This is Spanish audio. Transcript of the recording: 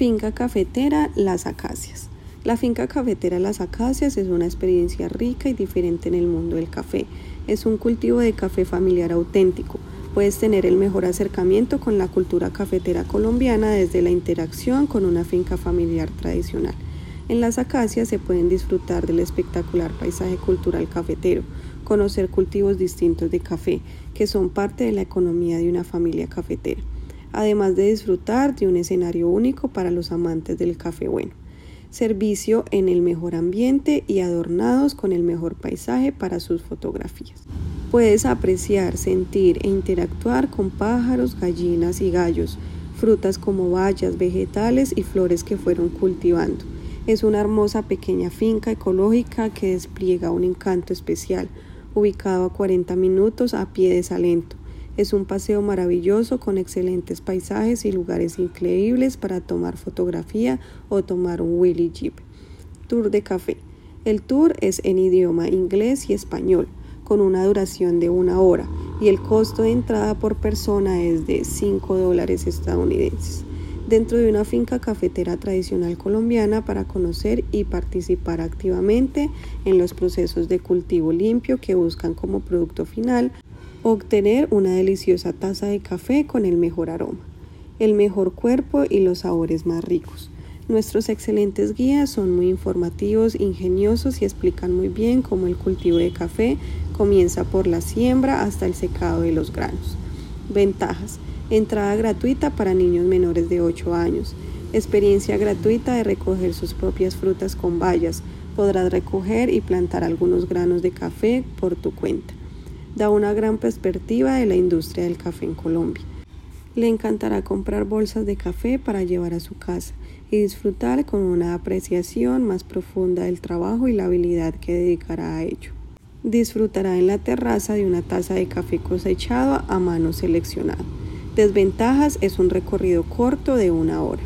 Finca cafetera Las Acacias. La finca cafetera Las Acacias es una experiencia rica y diferente en el mundo del café. Es un cultivo de café familiar auténtico. Puedes tener el mejor acercamiento con la cultura cafetera colombiana desde la interacción con una finca familiar tradicional. En Las Acacias se pueden disfrutar del espectacular paisaje cultural cafetero, conocer cultivos distintos de café, que son parte de la economía de una familia cafetera además de disfrutar de un escenario único para los amantes del café bueno. Servicio en el mejor ambiente y adornados con el mejor paisaje para sus fotografías. Puedes apreciar, sentir e interactuar con pájaros, gallinas y gallos, frutas como bayas, vegetales y flores que fueron cultivando. Es una hermosa pequeña finca ecológica que despliega un encanto especial, ubicado a 40 minutos a pie de Salento es un paseo maravilloso con excelentes paisajes y lugares increíbles para tomar fotografía o tomar un Willy Jeep. Tour de café. El tour es en idioma inglés y español, con una duración de una hora y el costo de entrada por persona es de 5 dólares estadounidenses dentro de una finca cafetera tradicional colombiana para conocer y participar activamente en los procesos de cultivo limpio que buscan como producto final obtener una deliciosa taza de café con el mejor aroma, el mejor cuerpo y los sabores más ricos. Nuestros excelentes guías son muy informativos, ingeniosos y explican muy bien cómo el cultivo de café comienza por la siembra hasta el secado de los granos. Ventajas. Entrada gratuita para niños menores de 8 años. Experiencia gratuita de recoger sus propias frutas con bayas. Podrás recoger y plantar algunos granos de café por tu cuenta da una gran perspectiva de la industria del café en Colombia. Le encantará comprar bolsas de café para llevar a su casa y disfrutar con una apreciación más profunda del trabajo y la habilidad que dedicará a ello. Disfrutará en la terraza de una taza de café cosechado a mano seleccionado. Desventajas es un recorrido corto de una hora.